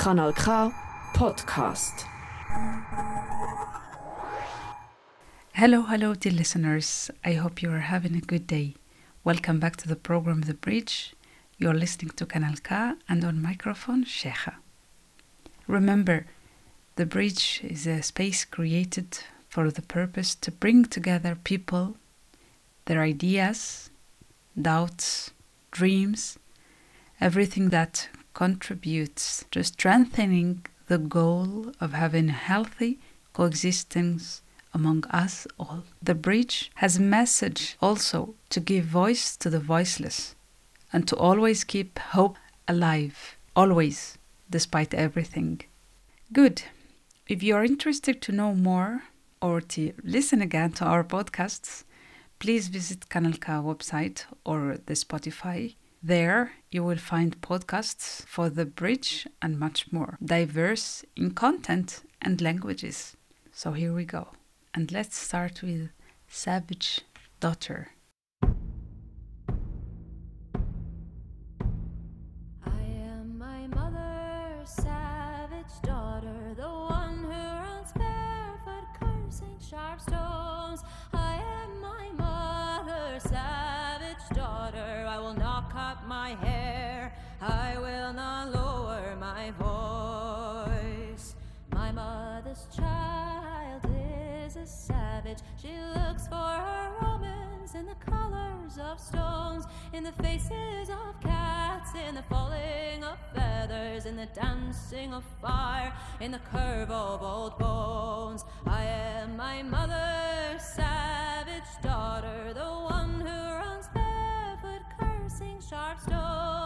Kanal K Podcast. Hello, hello, dear listeners. I hope you are having a good day. Welcome back to the program The Bridge. You're listening to Kanal K and on microphone, Cheija. Remember, The Bridge is a space created for the purpose to bring together people, their ideas, doubts, dreams, everything that contributes to strengthening the goal of having healthy coexistence among us all. The bridge has a message also to give voice to the voiceless and to always keep hope alive, always, despite everything. Good. If you are interested to know more or to listen again to our podcasts, please visit Kanal K website or the Spotify. There you will find podcasts for the bridge and much more, diverse in content and languages. So here we go. And let's start with Savage Daughter. She looks for her romance in the colors of stones, in the faces of cats, in the falling of feathers, in the dancing of fire, in the curve of old bones. I am my mother's savage daughter, the one who runs barefoot, cursing sharp stones.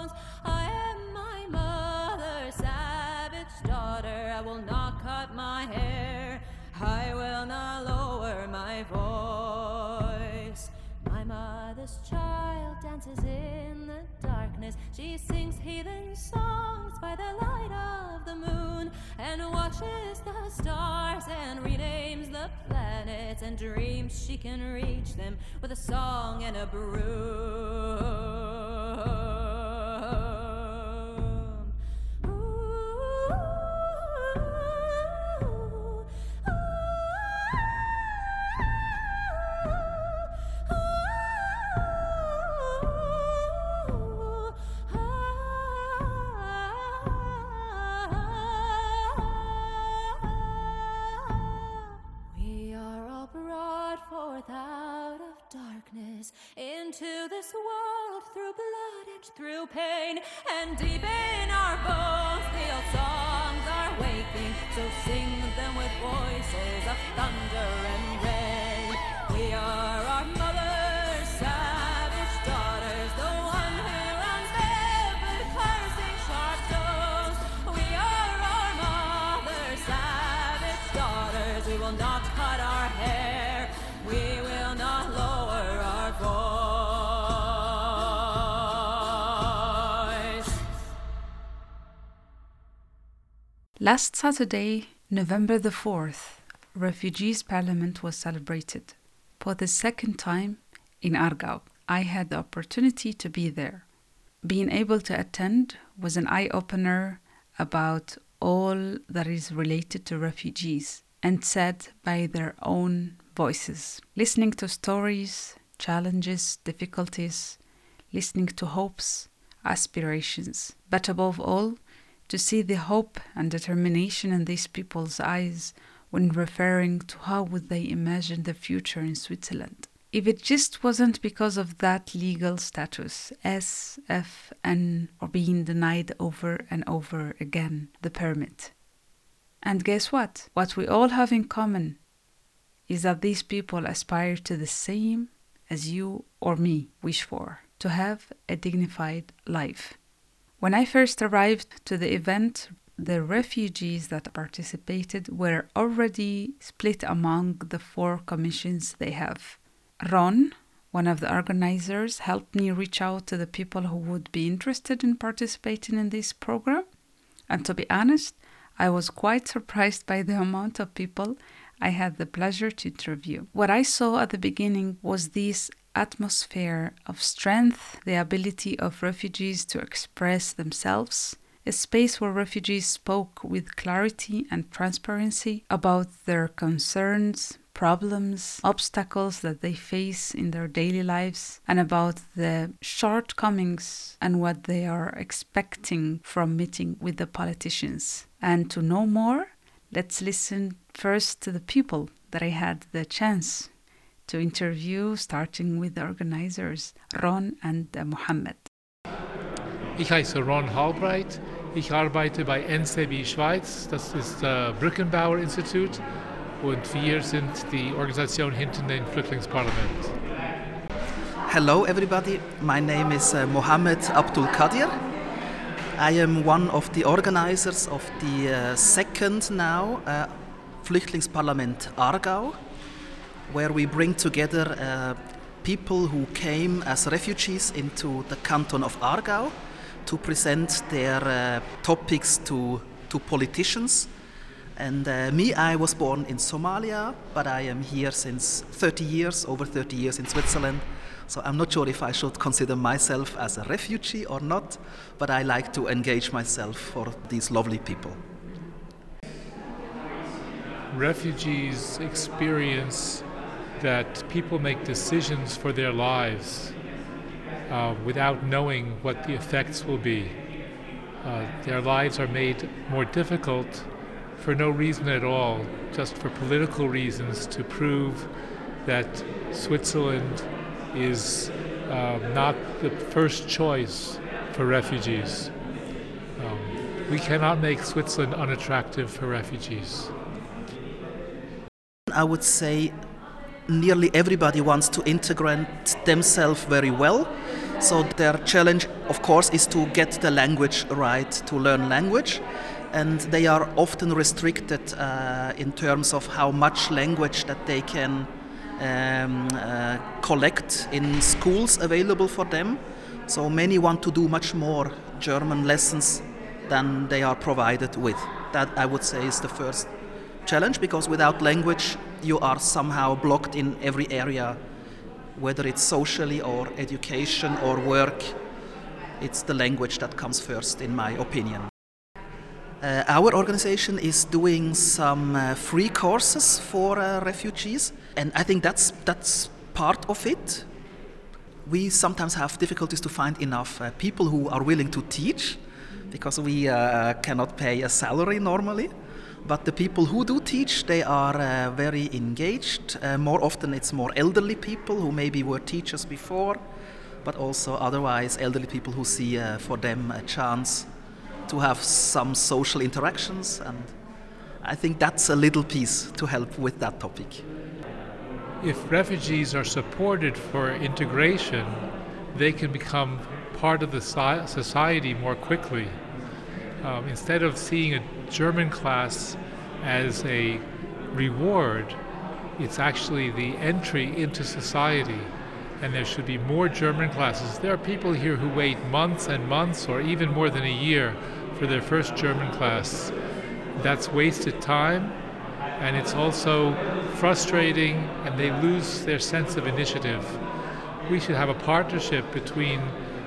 Mother's child dances in the darkness. She sings heathen songs by the light of the moon and watches the stars and renames the planets and dreams she can reach them with a song and a broom. Blood through pain, and deep in our bones the old songs are waking. So sing them with voices of thunder and rain. We are our Last Saturday, November the 4th, Refugees Parliament was celebrated for the second time in Aargau. I had the opportunity to be there. Being able to attend was an eye opener about all that is related to refugees and said by their own voices. Listening to stories, challenges, difficulties, listening to hopes, aspirations, but above all, to see the hope and determination in these people's eyes when referring to how would they imagine the future in Switzerland. If it just wasn't because of that legal status, S, F, N, or being denied over and over again the permit. And guess what? What we all have in common is that these people aspire to the same as you or me wish for to have a dignified life. When I first arrived to the event, the refugees that participated were already split among the four commissions they have. Ron, one of the organizers, helped me reach out to the people who would be interested in participating in this program. And to be honest, I was quite surprised by the amount of people I had the pleasure to interview. What I saw at the beginning was this atmosphere of strength, the ability of refugees to express themselves a space where refugees spoke with clarity and transparency about their concerns, problems, obstacles that they face in their daily lives, and about the shortcomings and what they are expecting from meeting with the politicians. And to know more, let's listen first to the people that I had the chance to interview, starting with the organizers, Ron and uh, Mohammed. Ich heiße Ron Halbright. Ich arbeite bei NCBI Schweiz. Das ist das Brückenbauer Institut und wir sind die Organisation hinter dem Flüchtlingsparlament. Hello, everybody. My name is uh, Mohammed Abdul Kadir. I am one of the organizers of the uh, second now uh, Flüchtlingsparlament Aargau, where we bring together uh, people who came as refugees into the canton of Aargau to present their uh, topics to, to politicians. And uh, me, I was born in Somalia, but I am here since 30 years, over 30 years in Switzerland. So I'm not sure if I should consider myself as a refugee or not, but I like to engage myself for these lovely people. Refugees experience that people make decisions for their lives uh, without knowing what the effects will be. Uh, their lives are made more difficult for no reason at all, just for political reasons to prove that Switzerland is uh, not the first choice for refugees. Um, we cannot make Switzerland unattractive for refugees. I would say nearly everybody wants to integrate themselves very well. So their challenge, of course, is to get the language right, to learn language. And they are often restricted uh, in terms of how much language that they can um, uh, collect in schools available for them. So many want to do much more German lessons than they are provided with. That I would say is the first challenge because without language you are somehow blocked in every area, whether it's socially or education or work. It's the language that comes first, in my opinion. Uh, our organization is doing some uh, free courses for uh, refugees, and I think that's that's part of it. We sometimes have difficulties to find enough uh, people who are willing to teach, because we uh, cannot pay a salary normally. But the people who do teach, they are uh, very engaged. more often, it's more elderly people who maybe were teachers before, but also otherwise elderly people who see for them a chance to have some social interactions and I think that's a little piece to help with that topic. If refugees are supported for integration, they can become part of the society more quickly. Um, instead of seeing a German class as a reward, it's actually the entry into society and there should be more German classes. There are people here who wait months and months or even more than a year for their first German class. That's wasted time and it's also frustrating and they lose their sense of initiative. We should have a partnership between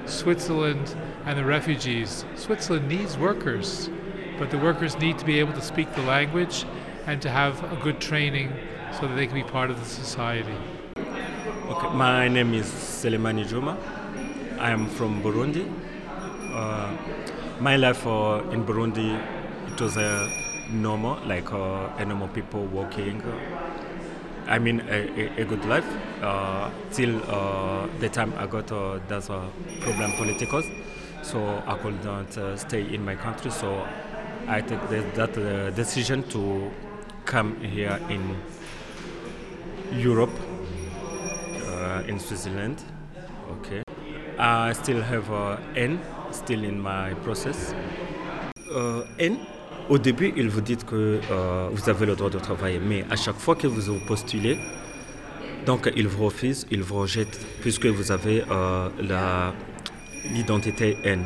Switzerland and the refugees. Switzerland needs workers, but the workers need to be able to speak the language and to have a good training so that they can be part of the society. Okay, my name is Selemani Juma. I am from Burundi. Uh, my life uh, in Burundi, it was a normal, like uh, normal people working. I mean, a, a, good life uh, till uh, the time I got uh, there's a problem politicals, so I could not uh, stay in my country. So I took the, that uh, decision to come here in Europe, uh, in Switzerland. Okay, I still have uh, N still in my process. Uh, N Au début, ils vous disent que euh, vous avez le droit de travailler, mais à chaque fois que vous postulez, donc ils vous refusent, ils vous rejettent, puisque vous avez euh, l'identité N.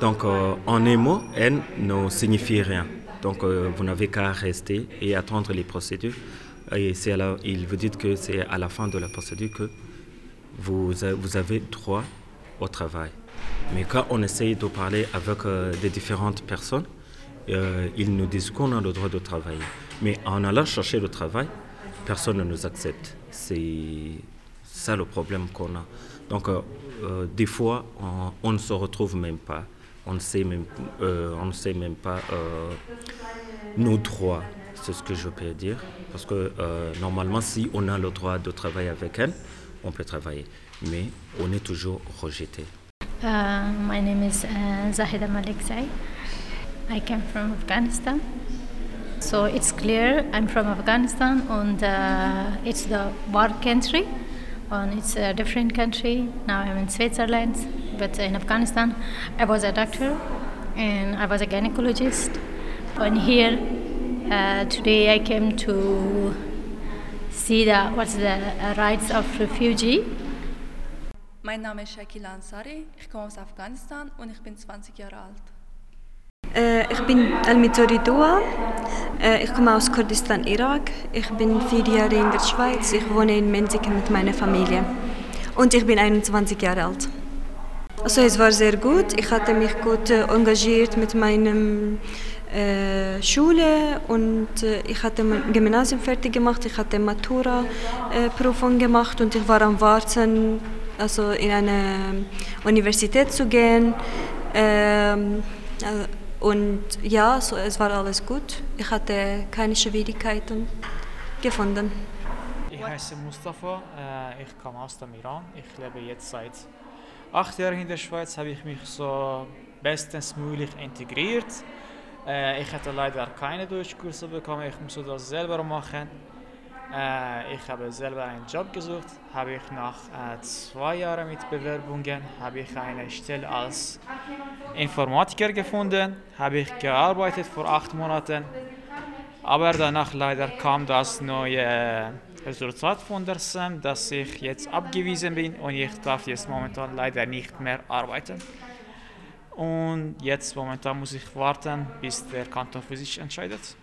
Donc euh, en un mot, N ne signifie rien. Donc euh, vous n'avez qu'à rester et attendre les procédures. Et c'est ils vous disent que c'est à la fin de la procédure que vous, vous avez droit au travail. Mais quand on essaye de parler avec euh, des différentes personnes, ils nous disent qu'on a le droit de travailler. Mais en allant chercher le travail, personne ne nous accepte. C'est ça le problème qu'on a. Donc, des fois, on ne se retrouve même pas. On ne sait même, euh, on ne sait même pas euh, nos droits, c'est ce que je peux dire. Parce que euh, normalement, si on a le droit de travailler avec elle, on peut travailler. Mais on est toujours rejeté. Uh, my name is uh, Zahida Malik Zai. I came from Afghanistan. So it's clear I'm from Afghanistan and uh, it's the war country and it's a different country. Now I'm in Switzerland, but in Afghanistan I was a doctor and I was a gynecologist. And here uh, today I came to see the, what's the uh, rights of refugee Mein Name ist Shakila Ansari, ich komme aus Afghanistan und ich bin 20 Jahre alt. Äh, ich bin Almitori Dua. Äh, ich komme aus Kurdistan, Irak. Ich bin vier Jahre in der Schweiz. Ich wohne in Menziken mit meiner Familie. Und ich bin 21 Jahre alt. Also es war sehr gut. Ich hatte mich gut äh, engagiert mit meinem äh, Schule und äh, ich hatte mein Gymnasium fertig gemacht. Ich hatte Matura-Prüfung gemacht und ich war am Warten, also in eine Universität zu gehen. Ähm, äh, und ja, so, es war alles gut. Ich hatte keine Schwierigkeiten gefunden. Ich heiße Mustafa, ich komme aus dem Iran. Ich lebe jetzt seit acht Jahren in der Schweiz, habe ich mich so bestens möglich integriert. Äh, ich hatte leider keine Deutschkurse bekommen, ich musste das selber machen. Äh, ich habe selber einen Job gesucht, habe ich nach äh, zwei Jahren mit Bewerbungen habe ich eine Stelle als Informatiker gefunden, habe ich gearbeitet vor acht Monaten, aber danach leider kam das neue Resultat von der SEM, dass ich jetzt abgewiesen bin und ich darf jetzt momentan leider nicht mehr arbeiten. Und jetzt momentan muss ich warten, bis der Kanton für sich entscheidet.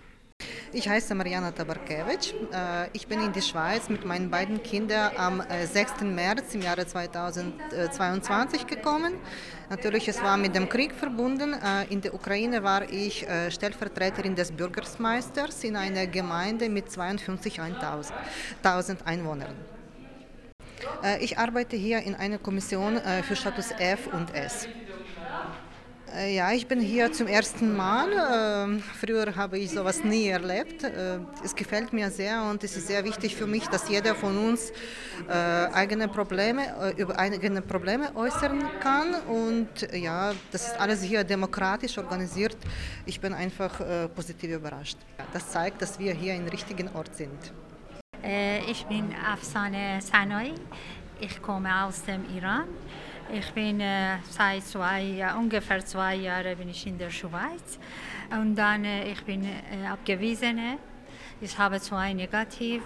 Ich heiße Mariana Tabarkevich. Äh, Ich bin in die Schweiz mit meinen beiden Kindern am äh, 6. März im Jahre 2022 gekommen. Natürlich, es war mit dem Krieg verbunden. Äh, In der Ukraine war ich äh, Stellvertreterin des Bürgermeisters in einer Gemeinde mit 52.000 Einwohnern. Äh, Ich arbeite hier in einer Kommission äh, für Status F und S. Äh, Ja, ich bin hier zum ersten Mal. Ähm, Früher habe ich sowas nie erlebt. Äh, Es gefällt mir sehr und es ist sehr wichtig für mich, dass jeder von uns äh, eigene Probleme, über eigene Probleme äußern kann. Und ja, das ist alles hier demokratisch organisiert. Ich bin einfach positiv überrascht. Das zeigt, dass wir hier im richtigen Ort sind. Ich bin Afsane Sanoi. Ich komme aus dem Iran. Ich bin äh, seit zwei, äh, ungefähr zwei Jahren in der Schweiz und dann äh, ich bin äh, abgewiesene. Ich habe zwei negativ.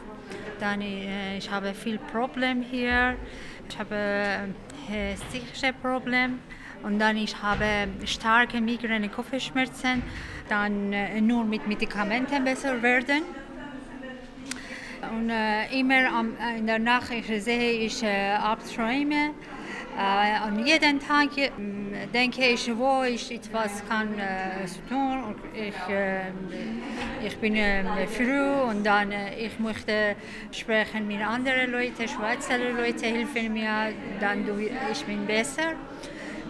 Dann äh, ich habe viel Problem hier. Ich habe äh, psychische Problem und dann ich habe starke Migräne, Kopfschmerzen. Dann äh, nur mit Medikamenten besser werden. Und äh, immer am, in der Nacht ich sehe ich äh, Albträume. Äh, und jeden Tag äh, denke ich, wo ich etwas kann äh, tun. Ich, äh, ich bin äh, früh und dann äh, ich möchte sprechen mit anderen Leuten, Schweizer Leute helfen mir, dann du, ich bin besser.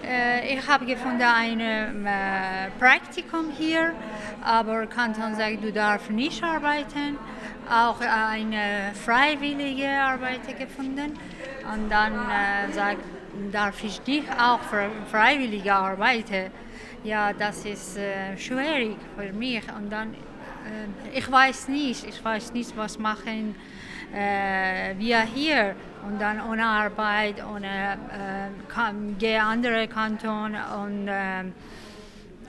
Äh, ich habe gefunden ein äh, Praktikum hier, aber Kanton sagt, du darfst nicht arbeiten. Auch eine freiwillige Arbeit gefunden und dann äh, sagt, darf ich nicht auch für freiwillige arbeiten. Ja, das ist äh, schwierig für mich und dann äh, ich weiß nicht, ich weiß nicht, was machen äh, wir hier und dann ohne Arbeit, ohne äh, gehe andere Kanton und äh,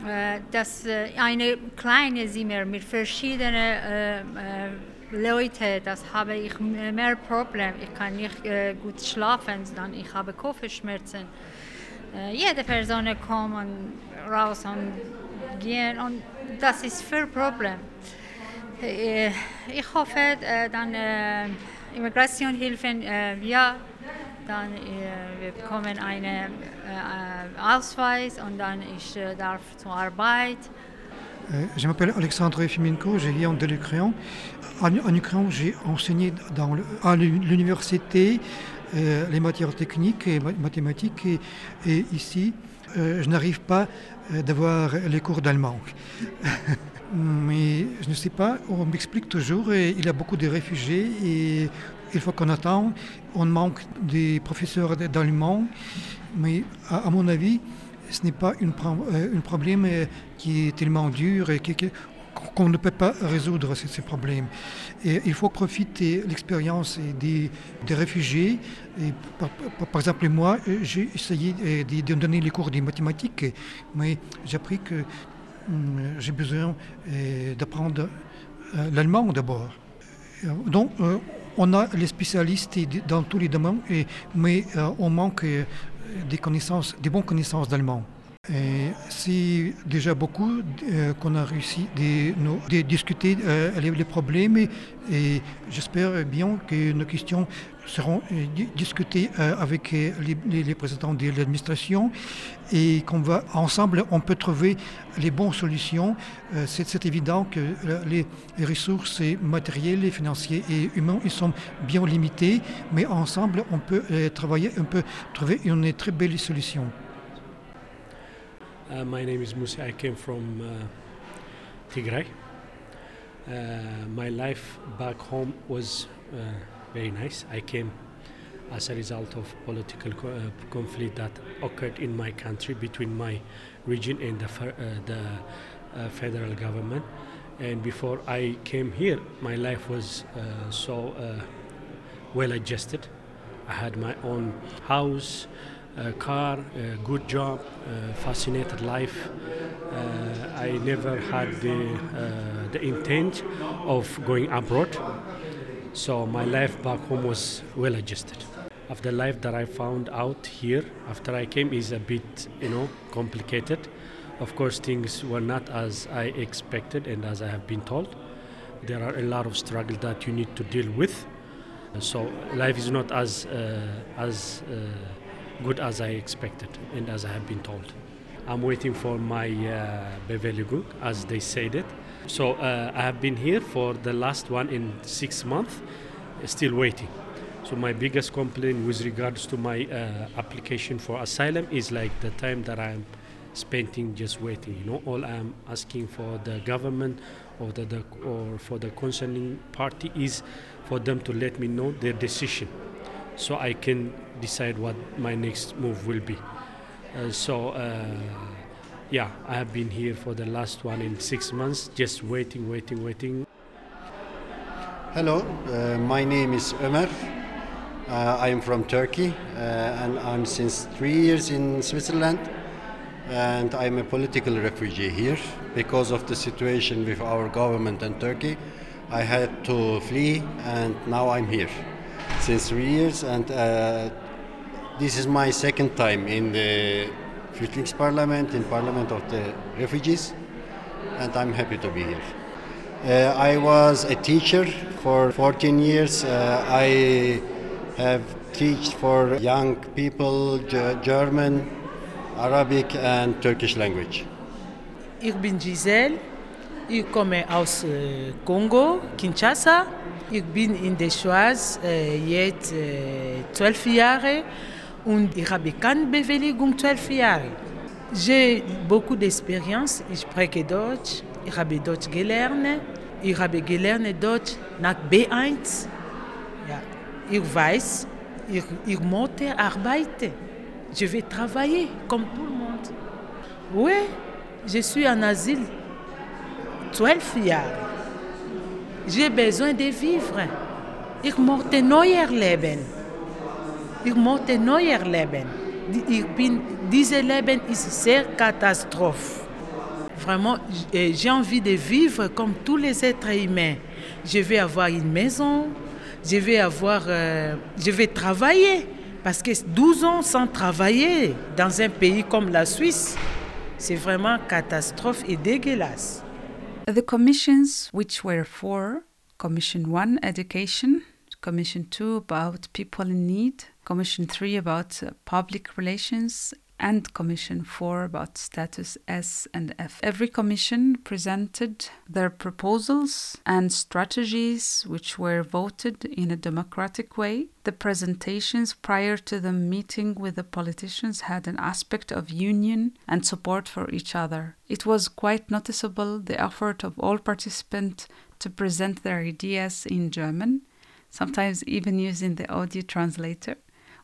äh, das äh, eine kleine Zimmer mit verschiedenen Leuten, das habe ich mehr Probleme. Ich kann nicht äh, gut schlafen, dann ich habe Kopfschmerzen. Äh, jede Person kommt raus und gehen und das ist viel Problem. Äh, ich hoffe, äh, dann äh, Immigrationshilfen, äh, wir dann äh, wir bekommen einen äh, Ausweis und dann ich darf zur Arbeit. Euh, Je m'appelle Alexandre Fimenko, je vis en Delucréan. En, Ukraine, j'ai enseigné dans à l'université euh, les matières techniques et ma- mathématiques. Et, ici, euh, je n'arrive pas d'avoir les cours d'allemand. Mais je ne sais pas, on m'explique toujours, et il y a beaucoup de réfugiés et il faut qu'on attend. On manque des professeurs d'allemand, mais à mon avis, ce n'est pas un problème euh, qui est tellement dur et qu'on ne peut pas résoudre ces, problèmes. Et il faut profiter de l'expérience des, des réfugiés. Et par, exemple, moi, euh, j'ai essayé euh, de, donner les cours de mathématiques, mais j'ai appris que hum, j'ai besoin euh, d'apprendre euh, l'allemand d'abord. Euh, Donc, euh, on a les spécialistes dans tous les domaines, mais euh, on manque euh, des connaissances, des bonnes connaissances d'allemand. C'est déjà beaucoup euh, qu'on a réussi de, discuter euh, les, problèmes et j'espère bien que nos questions seront euh, di- discutées euh, avec euh, les, présidents de l'administration et qu'on va ensemble on peut trouver les bonnes solutions. C'est, évident que les, ressources matérielles, financières et humaines ils sont bien limitées, mais ensemble on peut travailler, on peut trouver une très belle solution. My name is. I came from Tigray. My life back home was very nice. I came as a result of political co- uh, conflict that occurred in my country between my region and the, fer- uh, the uh, federal government. And before I came here, my life was uh, so uh, well adjusted. I had my own house, car, good job, fascinated life. Uh, I never had the, the intent of going abroad. So my life back home was well adjusted. Of the life that I found out here after I came is a bit, you know, complicated. Of course, things were not as I expected and as I have been told. There are a lot of struggle that you need to deal with. So life is not as uh, as uh, good as I expected and as I have been told. I'm waiting for my uh, Bewilligung, as they said it. So uh, I have been here for the last one in six months, still waiting. So my biggest complaint with regards to my uh, application for asylum is like the time that I'm spending just waiting. You know, all I'm asking for the government or the, the or for the concerning party is for them to let me know their decision, so I can decide what my next move will be. Uh, so. Yeah, I have been here for the last one in six months, just waiting, waiting, waiting. Hello, uh, my name is Ömer. Uh, I am from Turkey uh, and I'm since three years in Switzerland. And I'm a political refugee here because of the situation with our government and Turkey. I had to flee and now I'm here since three years. And uh, this is my second time in the Flüchtlingsparlament, in Parliament of the Refugees. And I'm happy to be here. Uh, I was a teacher for 14 years. Uh, I have taught for young people Ge- German, Arabic, and Turkish language. Ik ben Giselle. Ik kom uit eh, Congo, Kinshasa. Ik ben in de Schweiz uh, jetzt uh, 12 jaar und ich habe keine Bewilligung 12 Jahre. J'ai beaucoup d'expérience. Ich spreche Deutsch. Ich habe Deutsch gelernt. Ich habe gelernt Deutsch nach B1. Ja. Ich weiß, ich, ich arbeiten. Je vais travailler comme tout le monde. Oui, je suis en asile 12 Jahre. J'ai besoin de vivre. Ich möchte neuer Leben. Ich möchte neuer Leben. Ich bin, dieses Leben ist sehr Katastrophe. Vraiment, j- j'ai envie de vivre comme tous les êtres humains. Je vais avoir une maison, je vais avoir, euh, je vais travailler. Parce que 12 ans sans travailler dans un pays comme la Suisse, c'est vraiment catastrophe et dégueulasse. The commissions, which were four Commission 1 Education, Commission 2 about people in need, Commission 3 about uh, public relations, and Commission 4 about status S and F. Every commission presented their proposals and strategies, which were voted in a democratic way. The presentations prior to the meeting with the politicians had an aspect of union and support for each other. It was quite noticeable the effort of all participants to present their ideas in German, sometimes even using the audio translator,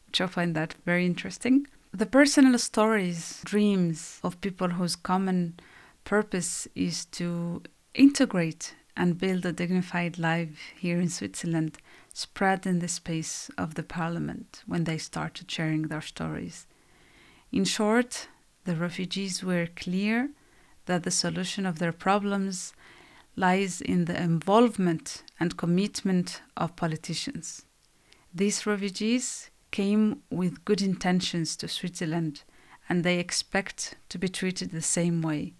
which I find that very interesting. The personal stories, dreams of people whose common purpose is to integrate and build a dignified life here in Switzerland spread in the space of the parliament when they started sharing their stories. In short, the refugees were clear that the solution of their problems lies in the involvement and commitment of politicians. These refugees came with good intentions to Switzerland and they expect to be treated the same way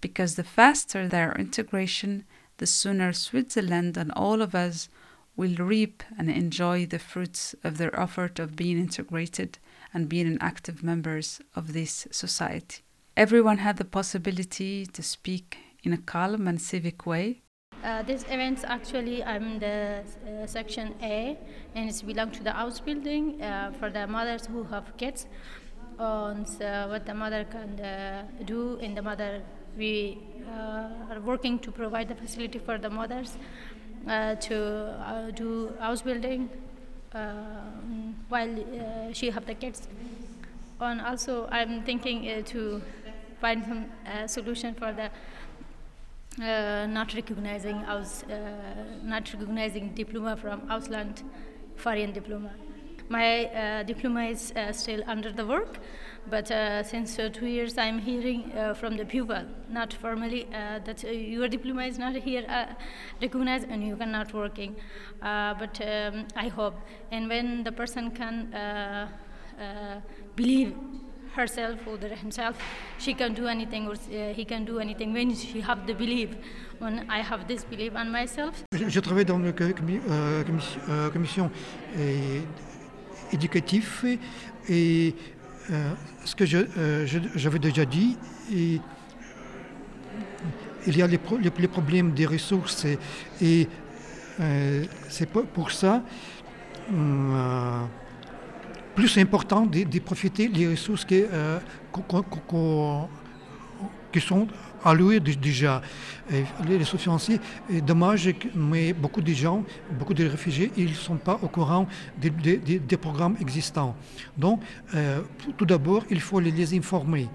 because the faster their integration, the sooner Switzerland and all of us will reap and enjoy the fruits of their effort of being integrated and being an active members of this society. Everyone had the possibility to speak in a calm and civic way uh, this event actually I'm the uh, section A and it's belong to the Ausbildung uh, for the mothers who have kids. And what the mother can uh, do in the mother we uh, are working to provide the facility for the mothers uh, to do Ausbildung while she have the kids. And also I'm thinking to find some solution for the uh, not recognizing aus, uh, not recognizing diploma from Ausland foreign diploma. My uh, diploma is uh, still under the work, but uh, since uh, two years I'm hearing from the pupil, not formally, that your diploma is not here recognized and you cannot working. but um, I hope, and when the person can believe herself or himself she can do anything or uh, he can do anything when she have the belief when I have this belief on myself. Dans le euh, euh, commission euh, éducative et euh, ce que j'avais déjà dit il y a les, pro, les, les, problèmes des ressources et, c'est pour ça euh, plus important de, de profiter des ressources euh, qui sont allouées déjà. Les ressources financières, dommage, mais beaucoup de gens, beaucoup de réfugiés, ils ne sont pas au courant des, programmes existants. Donc, euh, tout d'abord, il faut les informer.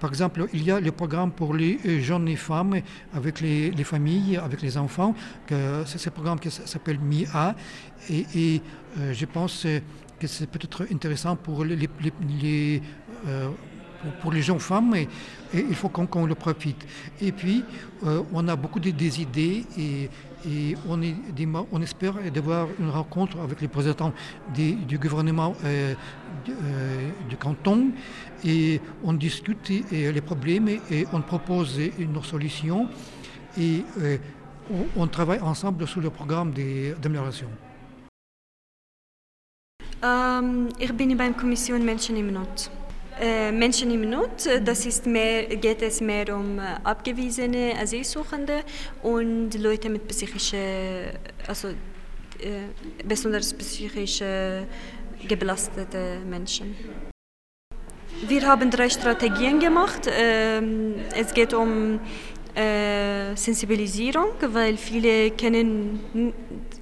Par exemple, il y a le programme pour les jeunes et femmes avec les, les familles, avec les enfants. C'est ce programme qui s'appelle MIA. Et, euh, je pense que c'est peut-être intéressant pour les, euh, pour, les jeunes femmes et, il faut qu'on qu le profite. Et puis, euh, on a beaucoup de, des idées et, on, espère d'avoir une rencontre avec les présidents des, du gouvernement euh, du, canton et on discute les problèmes et, on propose une solution et on, travaille ensemble sur le programme d'amélioration. Ähm, ich bin beim Kommission Menschen im Not. Äh, Menschen im Not, das ist mehr, geht es mehr um abgewiesene Asylsuchende und Leute mit psychischen, also äh, besonders psychisch gebelastete Menschen. Wir haben drei Strategien gemacht. Ähm, es geht um äh, Sensibilisierung, weil viele kennen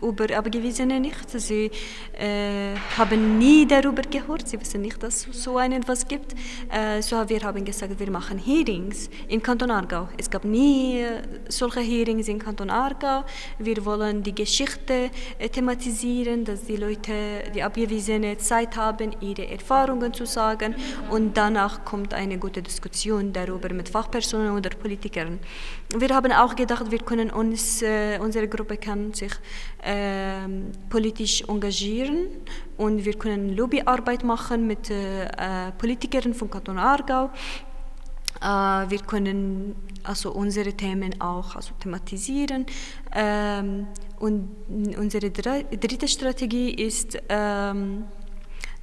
über Abgewiesene nicht. Sie äh, haben nie darüber gehört, sie wissen nicht, dass es so etwas gibt. Äh, so wir haben gesagt, wir machen Hearings in Kanton Aargau. Es gab nie äh, solche Hearings in Kanton Aargau. Wir wollen die Geschichte äh, thematisieren, dass die Leute, die Abgewiesene Zeit haben, ihre Erfahrungen zu sagen und danach kommt eine gute Diskussion darüber mit Fachpersonen oder Politikern. Wir haben auch gedacht, wir können uns, äh, unsere Gruppe kann sich äh, politisch engagieren und wir können Lobbyarbeit machen mit äh, Politikern von Kanton Aargau. Äh, wir können also unsere Themen auch also thematisieren. Ähm, und unsere dritte Strategie ist, ähm,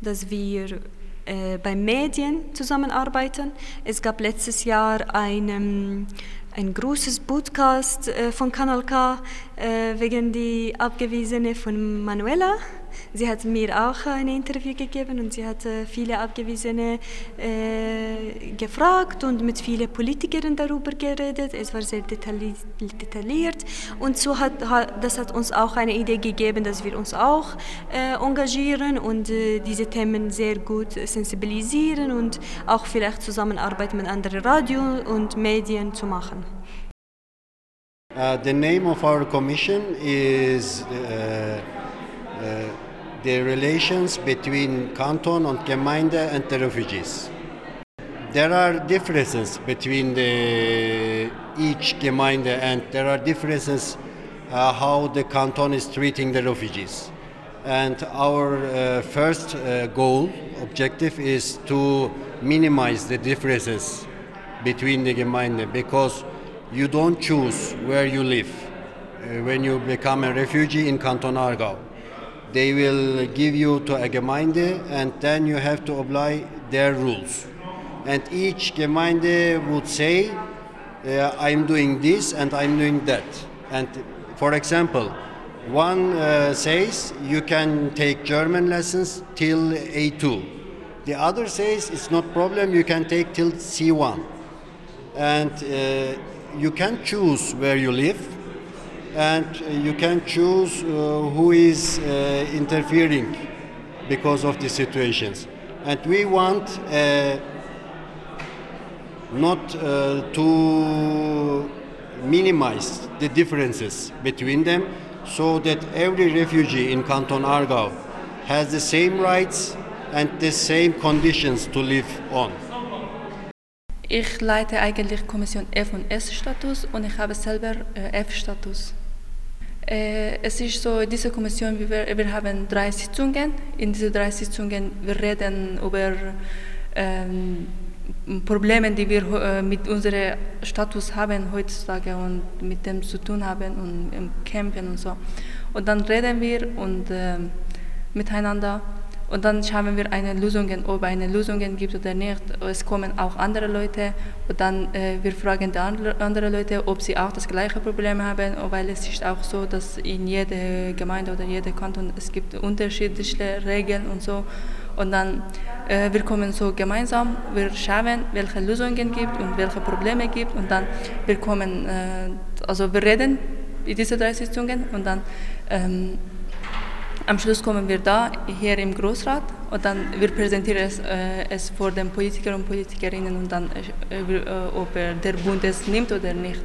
dass wir äh, bei Medien zusammenarbeiten. Es gab letztes Jahr einen ein großes Podcast äh, von Kanal K äh, wegen die Abgewiesene von Manuela. Sie hat mir auch ein Interview gegeben und sie hat äh, viele Abgewiesene äh, gefragt und mit vielen Politikern darüber geredet. Es war sehr detailliert, detailliert. und so hat, das hat uns auch eine Idee gegeben, dass wir uns auch äh, engagieren und äh, diese Themen sehr gut sensibilisieren und auch vielleicht Zusammenarbeit mit anderen Radio und Medien zu machen. Uh, the name of our commission is uh, uh, the relations between canton and Gemeinde and the refugees. There are differences between the, each Gemeinde and there are differences uh, how the canton is treating the refugees. And our uh, first uh, goal, objective is to minimize the differences between the Gemeinde because you don't choose where you live uh, when you become a refugee in Canton Aargau. They will give you to a Gemeinde and then you have to apply their rules. And each Gemeinde would say, uh, I'm doing this and I'm doing that. And for example, one uh, says you can take German lessons till A2. The other says it's not problem, you can take till C1. And uh, you can choose where you live and you can choose uh, who is uh, interfering because of the situations. And we want uh, not uh, to minimize the differences between them so that every refugee in Canton Aargau has the same rights and the same conditions to live on. Ich leite eigentlich Kommission F und S-Status und ich habe selber äh, F-Status. Äh, es ist so, diese Kommission, wir, wir haben drei Sitzungen. In diesen drei Sitzungen wir reden über ähm, Probleme, die wir äh, mit unserem Status haben heutzutage und mit dem zu tun haben und im Campen und so. Und dann reden wir und äh, miteinander und dann schauen wir eine Lösung, ob eine Lösung gibt oder nicht. Es kommen auch andere Leute und dann äh, wir fragen die anderen Leute, ob sie auch das gleiche Problem haben, weil es ist auch so, dass in jeder Gemeinde oder jeder Kanton es gibt unterschiedliche Regeln und so. Und dann äh, wir kommen so gemeinsam, wir schauen, welche Lösungen gibt und welche Probleme gibt und dann wir kommen, äh, also wir reden in diese drei Sitzungen und dann ähm, am Schluss kommen wir da hier im Großrat und dann wir präsentieren es, äh, es vor den Politikern und Politikerinnen und dann äh, eh, äh, eh, ob er der Bund es nimmt oder nicht.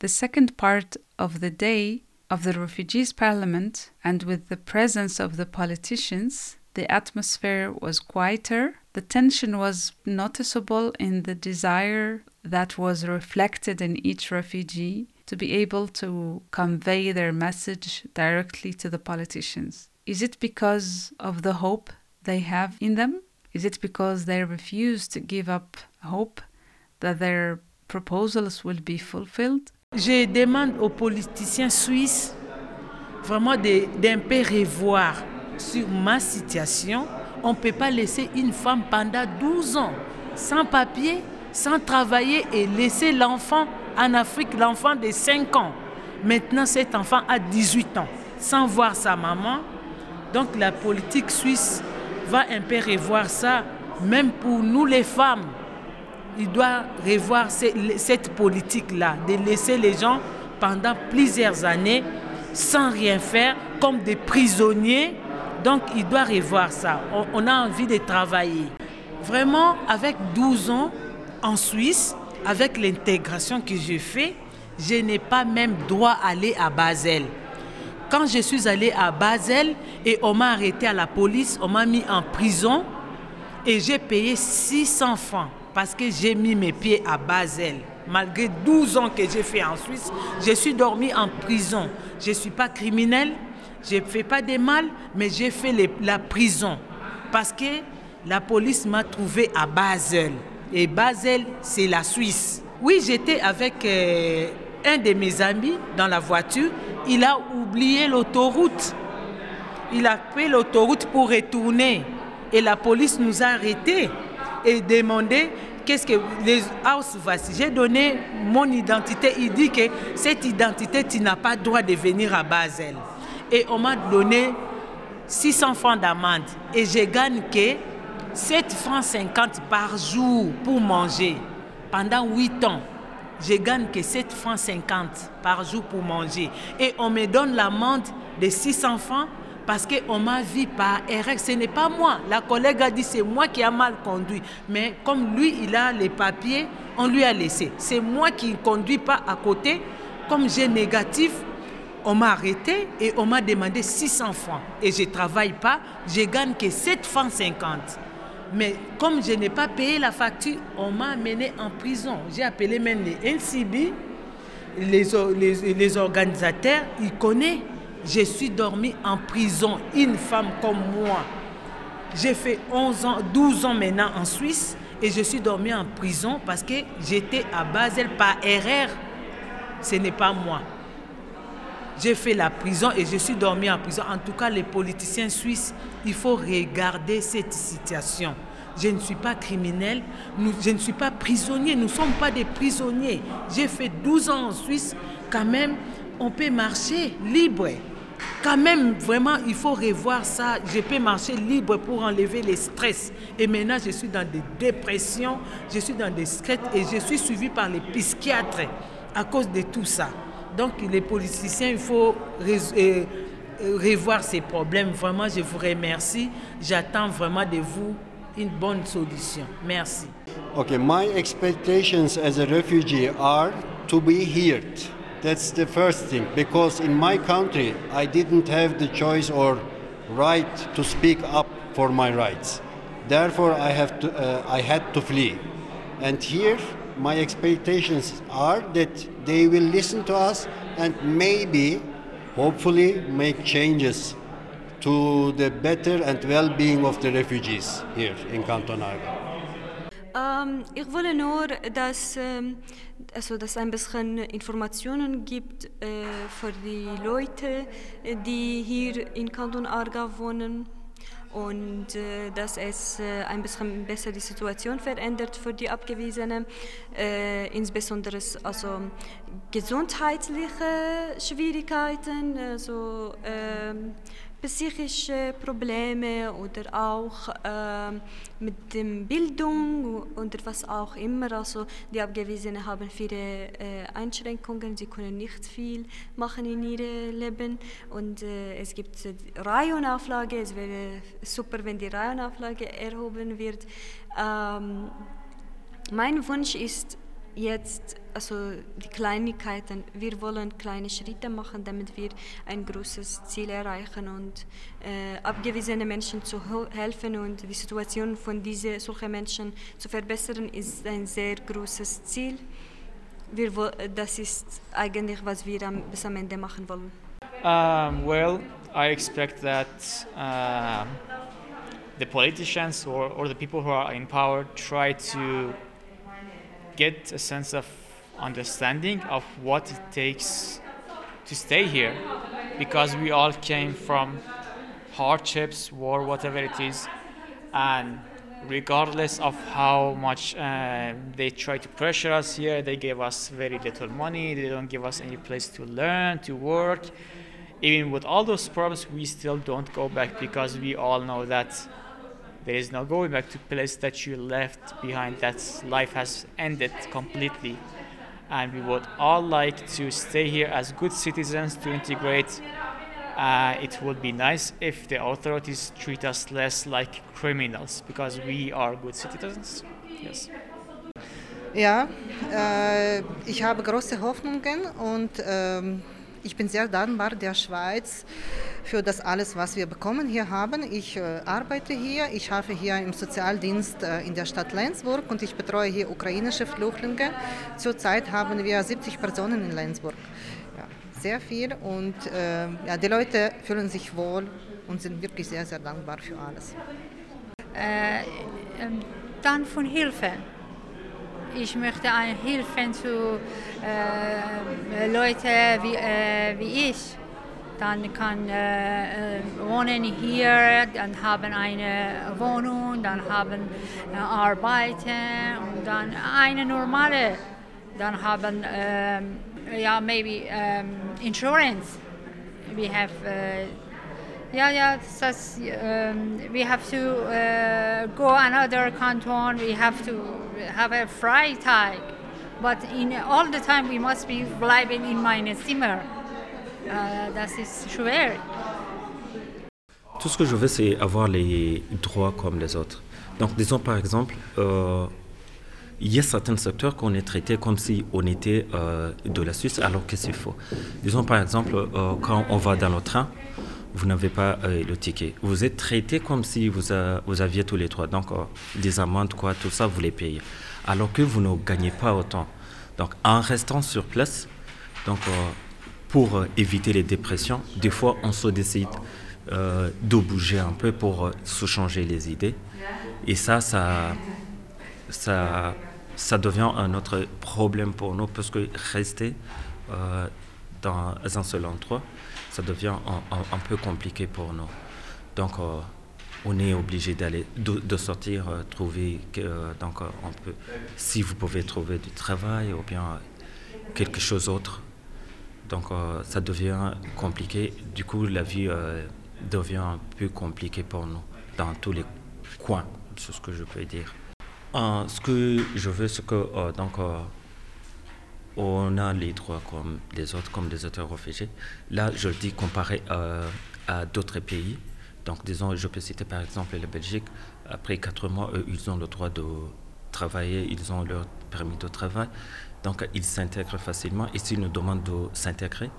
The second part of the day of the Refugees Parliament and with the presence of the politicians, the atmosphere was quieter. The tension was noticeable in the desire that was reflected in each refugee to be able to convey their message directly to the politicians? Is it because of the hope they have in them? Is it because they refuse to give up hope that their proposals will be fulfilled? Je demande aux politiciens suisses vraiment d'un peu revoir sur ma situation. On ne peut pas laisser une femme pendant 12 ans sans papier, sans travailler et laisser l'enfant en Afrique, l'enfant de 5 ans, maintenant cet enfant a 18 ans, sans voir sa maman. Donc la politique suisse va un peu revoir ça, même pour nous les femmes. Il doit revoir cette politique-là, de laisser les gens pendant plusieurs années sans rien faire, comme des prisonniers. Donc il doit revoir ça. On, a envie de travailler. Vraiment, avec 12 ans en Suisse, avec l'intégration que j'ai fait, je n'ai pas même droit à aller à Basel. Quand je suis allé à Basel et on m'a arrêté à la police, on m'a mis en prison et j'ai payé 600 francs parce que j'ai mis mes pieds à Basel. Malgré 12 ans que j'ai fait en Suisse, je suis dormi en prison. Je ne suis pas criminel, je ne fais pas de mal, mais j'ai fait la prison parce que la police m'a trouvé à Basel. Et Basel, c'est la Suisse. Oui, j'étais avec euh, un de mes amis dans la voiture. Il a oublié l'autoroute. Il a pris l'autoroute pour retourner. Et la police nous a arrêtés et demandé qu'est-ce que les house. J'ai donné mon identité. Il dit que cette identité, tu n'as pas le droit de venir à Basel. Et on m'a donné 600 francs d'amende. Et je gagne que 7 francs 50 par jour pour manger pendant 8 ans. Je gagne que 7 francs 50 par jour pour manger. Et on me donne l'amende de 600 francs parce qu'on m'a vu par erreur. Ce n'est pas moi. La collègue a dit c'est moi qui a mal conduit. Mais comme lui, il a les papiers, on lui a laissé. C'est moi qui ne conduis pas à côté. Comme j'ai négatif, on m'a arrêté et on m'a demandé 600 francs. Et je ne travaille pas, je gagne que 7 francs 50. Mais comme je n'ai pas payé la facture, on m'a amené en prison. J'ai appelé même les NCB, les, les, organisateurs, ils connaissent. Je suis dormi en prison, une femme comme moi. J'ai fait 11 ans, 12 ans maintenant en Suisse et je suis dormi en prison parce que j'étais à Basel par erreur. Ce n'est pas moi. J'ai fait la prison et je suis dormi en prison. En tout cas, les politiciens suisses, il faut regarder cette situation. Je ne suis pas criminel, je ne suis pas prisonnier, nous ne sommes pas des prisonniers. J'ai fait 12 ans en Suisse, quand même, on peut marcher libre. Quand même, vraiment, il faut revoir ça. Je peux marcher libre pour enlever les stress. Et maintenant, je suis dans des dépressions, je suis dans des stress et je suis suivi par les psychiatres à cause de tout ça. Donc, les politiciens, il faut revoir ces problèmes. Vraiment, je vous remercie. J'attends vraiment de vous une bonne solution. Merci. Okay, my expectations as a refugee are to be heard. That's the first thing because in my country I didn't have the choice or right to speak up for my rights. Therefore, I have to, uh, I had to flee. And here, my expectations are that they will listen to us and maybe, hopefully, make changes to the better and well-being of the refugees here in Canton Aargau. Ähm, um, ich wollte nur, dass, ähm, um, also, dass ein bisschen Informationen gibt eh, äh, für die Leute, eh, die hier in Kanton Aargau wohnen und äh, dass es äh, ein bisschen besser die Situation verändert für die Abgewiesenen, äh, insbesondere also gesundheitliche Schwierigkeiten, also ähm, psychische Probleme oder auch äh, mit dem Bildung oder was auch immer. Also die Abgewiesenen haben viele äh, Einschränkungen, sie können nicht viel machen in ihrem Leben und äh, es gibt äh, Reihenauflage. Es wäre super, wenn die Reihenauflage erhoben wird. Ähm, mein Wunsch ist jetzt, also die Kleinigkeiten, wir wollen kleine Schritte machen, damit wir ein großes Ziel erreichen und äh, abgewiesene Menschen zu helfen und die Situation von diesen solchen Menschen zu verbessern, ist ein sehr großes Ziel. Wir, das ist eigentlich, was wir am, bis am Ende machen wollen. Um, well, I expect that uh, the politicians or, or the people who are in power try to get a sense of understanding of what it takes to stay here because we all came from hardships, war, whatever it is, and regardless of how much uh, they try to pressure us here, they gave us very little money, they don't give us any place to learn, to work. Even with all those problems, we still don't go back because we all know that there is no going back to place that you left behind that life has ended completely. And we would all like to stay here as good citizens to integrate. Uh, it would be nice if the authorities treat us less like criminals because we are good citizens. Yes. Ja, äh, ich habe große Hoffnungen und ähm, ich bin sehr dankbar der Schweiz für das alles, was wir bekommen hier haben. Ich äh, arbeite hier, ich arbeite hier im Sozialdienst äh, in der Stadt Lenzburg und ich betreue hier ukrainische Flüchtlinge. Zurzeit haben wir 70 Personen in Lenzburg. Ja, sehr viel und äh, ja, die Leute fühlen sich wohl und sind wirklich sehr, sehr dankbar für alles. Äh, ähm, dann von Hilfe. ich möchte ein helfen zu äh, Leute wie, äh, wie ich. Dann kann äh, eh, äh, eh, wohnen hier, dann haben eine eh, Wohnung, dann haben äh, arbeiten und dann eine normale, dann haben ähm, ja maybe insurance. We have uh, yeah yeah we have to go another canton. We have to have a Freitag, but in all the time we must be bleiben in meine Zimmer. Tout ce que je veux, c'est avoir les droits comme les autres. Donc, disons par exemple, euh, il y a certains secteurs qu'on est traités comme si on était euh, de la Suisse, alors que c'est faux. Disons par exemple, euh, quand on va dans le train, vous n'avez pas le ticket. Vous êtes traité comme si vous, aviez tous les droits. Donc, des amendes, quoi, tout ça, vous les payez. Alors que vous ne gagnez pas autant. Donc, en restant sur place, donc, pour euh, éviter les dépressions, des fois, on se décide euh, de bouger un peu pour euh, se changer les idées. Et ça, ça, ça, devient un autre problème pour nous parce que rester dans un seul endroit, ça devient un, peu compliqué pour nous. Donc, on est obligé d'aller, de, sortir, trouver, donc, on peut, si vous pouvez trouver du travail ou bien quelque chose d'autre. Donc, euh, ça devient compliqué. Du coup, la vie euh, devient peu compliquée pour nous dans tous les coins, c'est ce que je peux dire. Euh, ce que je veux, c'est que donc, on a les droits comme les autres, comme les autres réfugiés. Là, je le dis comparé à d'autres pays. Donc, disons, je peux citer par exemple la Belgique. Après quatre mois, ils ont le droit de travailler, ils ont leur permis de travail. Donc, ils s'intègrent facilement. Et s'ils nous demandent de s'intégrer,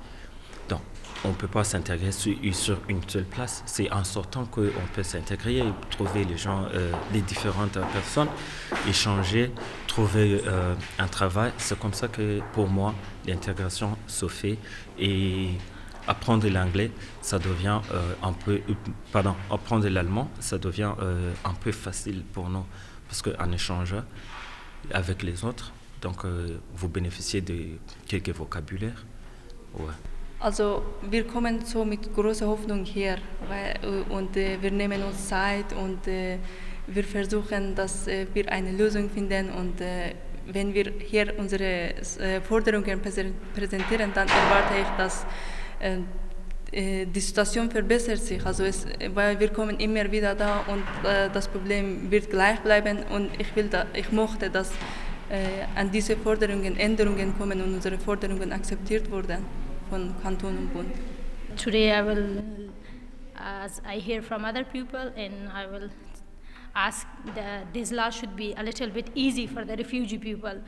donc, on ne peut pas s'intégrer sur, sur une seule place. C'est en sortant qu'on peut s'intégrer, et trouver les gens, euh, les différentes personnes, échanger, trouver euh, un travail. C'est comme ça que pour moi, l'intégration se fait. Et apprendre l'anglais, ça devient euh, un peu. Pardon, apprendre l'allemand, ça devient un peu facile pour nous. Parce qu'en échangeant avec les autres, donc euh, vous bénéficiez de quelques vocabulaires. Ouais. Also wir kommen so mit großer Hoffnung her weil, äh, und äh, wir nehmen uns Zeit und äh, wir versuchen, dass äh, wir eine Lösung finden und äh, wenn wir hier unsere äh, Forderungen präse- präsentieren, dann erwarte ich, dass die Situation verbessert sich. Also es, weil wir kommen immer wieder da und das Problem wird gleich bleiben und ich, will da, ich möchte, dass an diese Forderungen Änderungen kommen und unsere Forderungen akzeptiert wurden von Kanton und Bund. Today I will, as I hear from other people, and I will ask that this law should be a little bit easy for the refugee people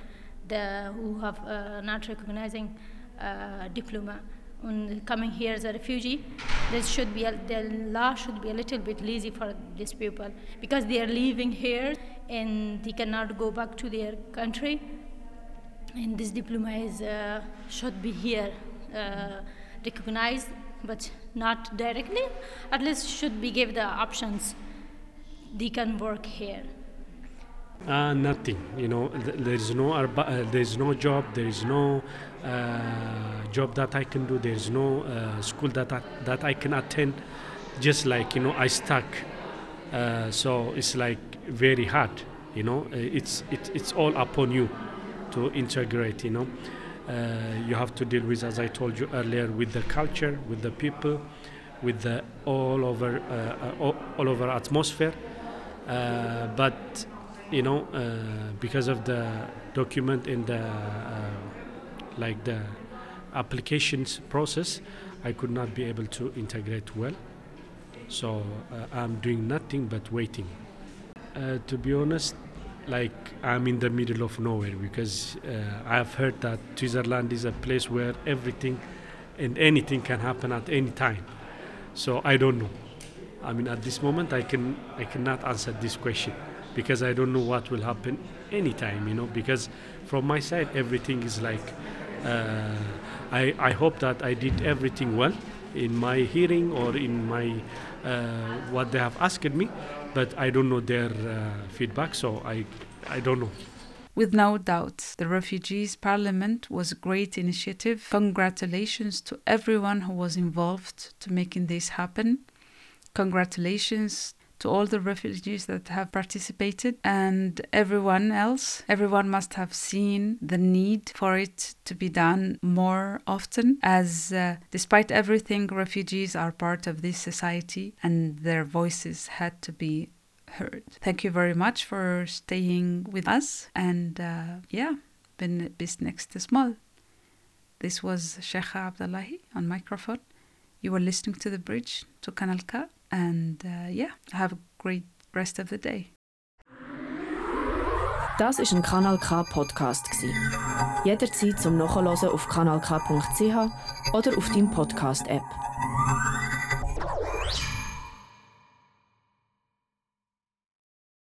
the, who have uh, not recognizing uh, diploma and coming here as a refugee. This should be a, the law should be a little bit lazy for these people because they are living here and they cannot go back to their country. And this diploma is uh, should be here uh, recognized but not directly. At least should be give the options. They can work here Uh, nothing. You know, th- there is no arba- uh, there is no job. There is no uh, job that I can do. There is no uh, school that I, that I can attend. Just like you know, I stuck. Uh, so it's like very hard. You know, Uh, it's it, it's all upon you to integrate. You know, you have to deal with, as I told you earlier, with the culture, with the people, with the all over all, all over atmosphere. But you know, uh, because of the document in the uh, like the applications process, I could not be able to integrate well. So uh, I'm doing nothing but waiting. To be honest, like I'm in the middle of nowhere because uh, I've heard that Switzerland is a place where everything and anything can happen at any time. So I don't know. I mean, at this moment, I can I cannot answer this question because I don't know what will happen anytime. You know, because from my side, everything is like uh, I I hope that I did everything well in my hearing or in my uh, what they have asked me, but I don't know their uh, feedback, so I I don't know. With no doubt, the Refugees Parliament was a great initiative. Congratulations to everyone who was involved to making this happen. Congratulations to all the refugees that have participated and everyone else. Everyone must have seen the need for it to be done more often, as uh, despite everything, refugees are part of this society and their voices had to be heard. Thank you very much for staying with us and uh, yeah, bin bis nächstes Mal. This was Cheija Abdalahe on microphone. You were listening to the bridge to Kanal and uh, yeah, have a great rest of the day. Das ist ein Kanal K Podcast gsi. Jederzeit zum Nachhören auf kanalk.ch oder auf deinem Podcast App.